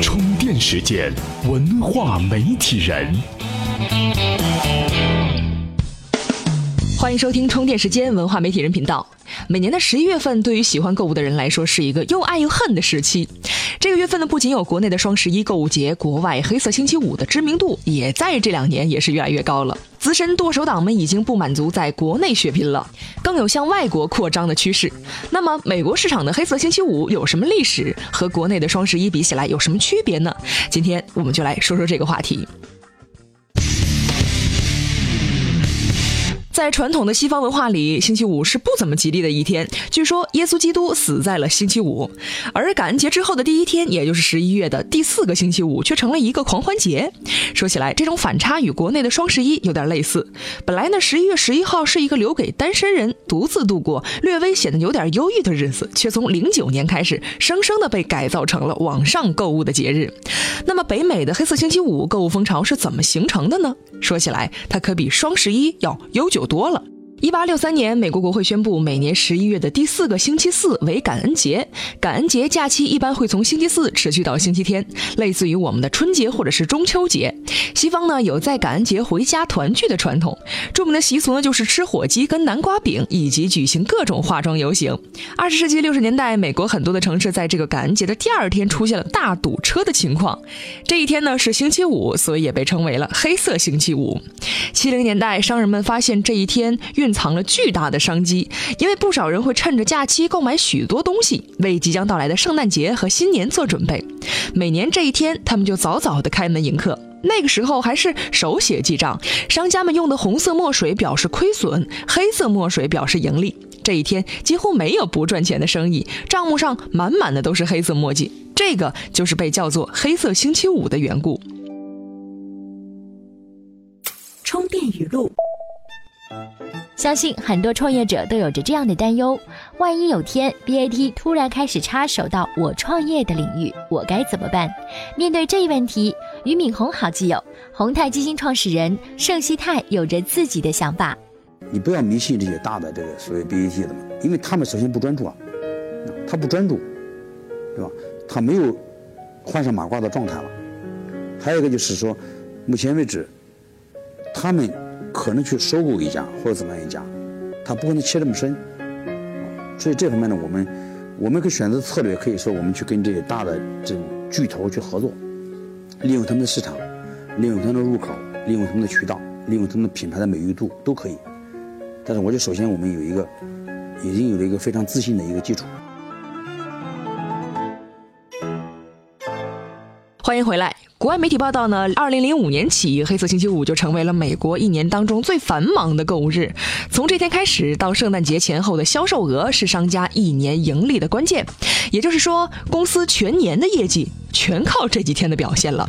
充电时间，文化媒体人。欢迎收听充电时间文化媒体人频道。每年的十一月份，对于喜欢购物的人来说，是一个又爱又恨的时期。这个月份呢，不仅有国内的双十一购物节，国外黑色星期五的知名度也在这两年也是越来越高了。资深剁手党们已经不满足在国内血拼了，更有向外国扩张的趋势。那么，美国市场的黑色星期五有什么历史？和国内的双十一比起来有什么区别呢？今天我们就来说说这个话题。在传统的西方文化里，星期五是不怎么吉利的一天。据说耶稣基督死在了星期五，而感恩节之后的第一天，也就是十一月的第四个星期五，却成了一个狂欢节。说起来，这种反差与国内的双十一有点类似。本来呢，十一月十一号是一个留给单身人独自度过、略微显得有点忧郁的日子，却从零九年开始，生生的被改造成了网上购物的节日。那么，北美的黑色星期五购物风潮是怎么形成的呢？说起来，它可比双十一要悠久多了。一八六三年，美国国会宣布每年十一月的第四个星期四为感恩节。感恩节假期一般会从星期四持续到星期天，类似于我们的春节或者是中秋节。西方呢有在感恩节回家团聚的传统，著名的习俗呢就是吃火鸡跟南瓜饼，以及举行各种化妆游行。二十世纪六十年代，美国很多的城市在这个感恩节的第二天出现了大堵车的情况。这一天呢是星期五，所以也被称为了黑色星期五。七零年代，商人们发现这一天运蕴藏了巨大的商机，因为不少人会趁着假期购买许多东西，为即将到来的圣诞节和新年做准备。每年这一天，他们就早早的开门迎客。那个时候还是手写记账，商家们用的红色墨水表示亏损，黑色墨水表示盈利。这一天几乎没有不赚钱的生意，账目上满满的都是黑色墨迹。这个就是被叫做“黑色星期五”的缘故。充电语录。相信很多创业者都有着这样的担忧：万一有天 BAT 突然开始插手到我创业的领域，我该怎么办？面对这一问题，俞敏洪好基友、宏泰基金创始人盛希泰有着自己的想法。你不要迷信这些大的这个所谓 BAT 的嘛，因为他们首先不专注啊，他不专注，对吧？他没有换上马褂的状态了。还有一个就是说，目前为止，他们。可能去收购一家或者怎么样一家，他不可能切这么深，所以这方面呢，我们我们可以选择策略，可以说我们去跟这些大的这种巨头去合作，利用他们的市场，利用他们的入口，利用他们的渠道，利用他们的品牌的美誉度都可以。但是，我觉得首先我们有一个已经有了一个非常自信的一个基础。欢迎回来。国外媒体报道呢，二零零五年起，黑色星期五就成为了美国一年当中最繁忙的购物日。从这天开始到圣诞节前后的销售额是商家一年盈利的关键，也就是说，公司全年的业绩。全靠这几天的表现了。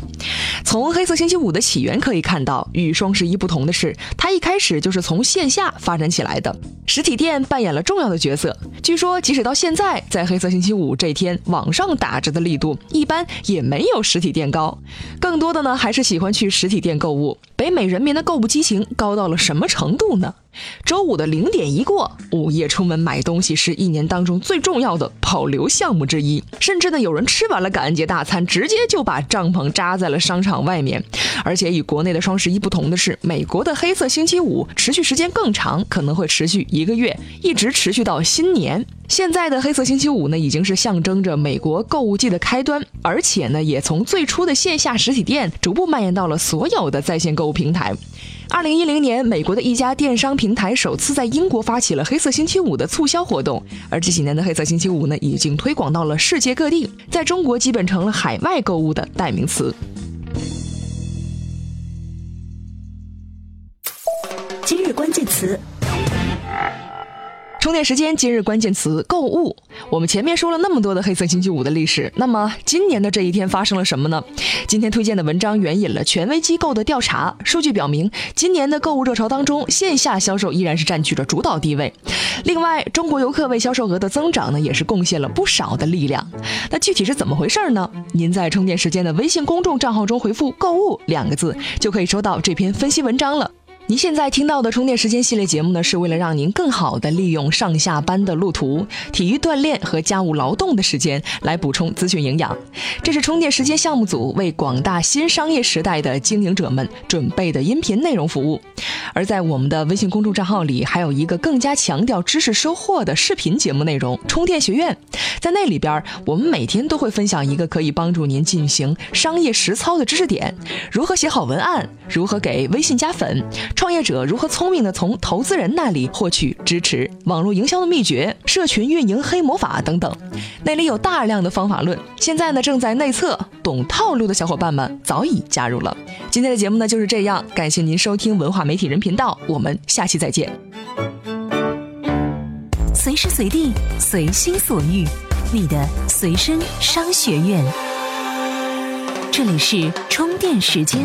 从黑色星期五的起源可以看到，与双十一不同的是，它一开始就是从线下发展起来的，实体店扮演了重要的角色。据说，即使到现在，在黑色星期五这天，网上打折的力度一般也没有实体店高，更多的呢还是喜欢去实体店购物。北美人民的购物激情高到了什么程度呢？周五的零点一过，午夜出门买东西是一年当中最重要的保留项目之一。甚至呢，有人吃完了感恩节大餐，直接就把帐篷扎在了商场外面。而且与国内的双十一不同的是，美国的黑色星期五持续时间更长，可能会持续一个月，一直持续到新年。现在的黑色星期五呢，已经是象征着美国购物季的开端，而且呢，也从最初的线下实体店逐步蔓延到了所有的在线购物平台。二零一零年，美国的一家电商平台首次在英国发起了黑色星期五的促销活动，而这几年的黑色星期五呢，已经推广到了世界各地，在中国基本成了海外购物的代名词。今日关键词。充电时间，今日关键词购物。我们前面说了那么多的黑色星期五的历史，那么今年的这一天发生了什么呢？今天推荐的文章援引了权威机构的调查数据，表明今年的购物热潮当中，线下销售依然是占据着主导地位。另外，中国游客为销售额的增长呢，也是贡献了不少的力量。那具体是怎么回事呢？您在充电时间的微信公众账号中回复“购物”两个字，就可以收到这篇分析文章了。您现在听到的充电时间系列节目呢，是为了让您更好的利用上下班的路途、体育锻炼和家务劳动的时间来补充资讯营养。这是充电时间项目组为广大新商业时代的经营者们准备的音频内容服务。而在我们的微信公众账号里，还有一个更加强调知识收获的视频节目内容——充电学院。在那里边，我们每天都会分享一个可以帮助您进行商业实操的知识点：如何写好文案，如何给微信加粉。创业者如何聪明的从投资人那里获取支持？网络营销的秘诀、社群运营黑魔法等等，那里有大量的方法论。现在呢，正在内测，懂套路的小伙伴们早已加入了。今天的节目呢就是这样，感谢您收听文化媒体人频道，我们下期再见。随时随地，随心所欲，你的随身商学院。这里是充电时间。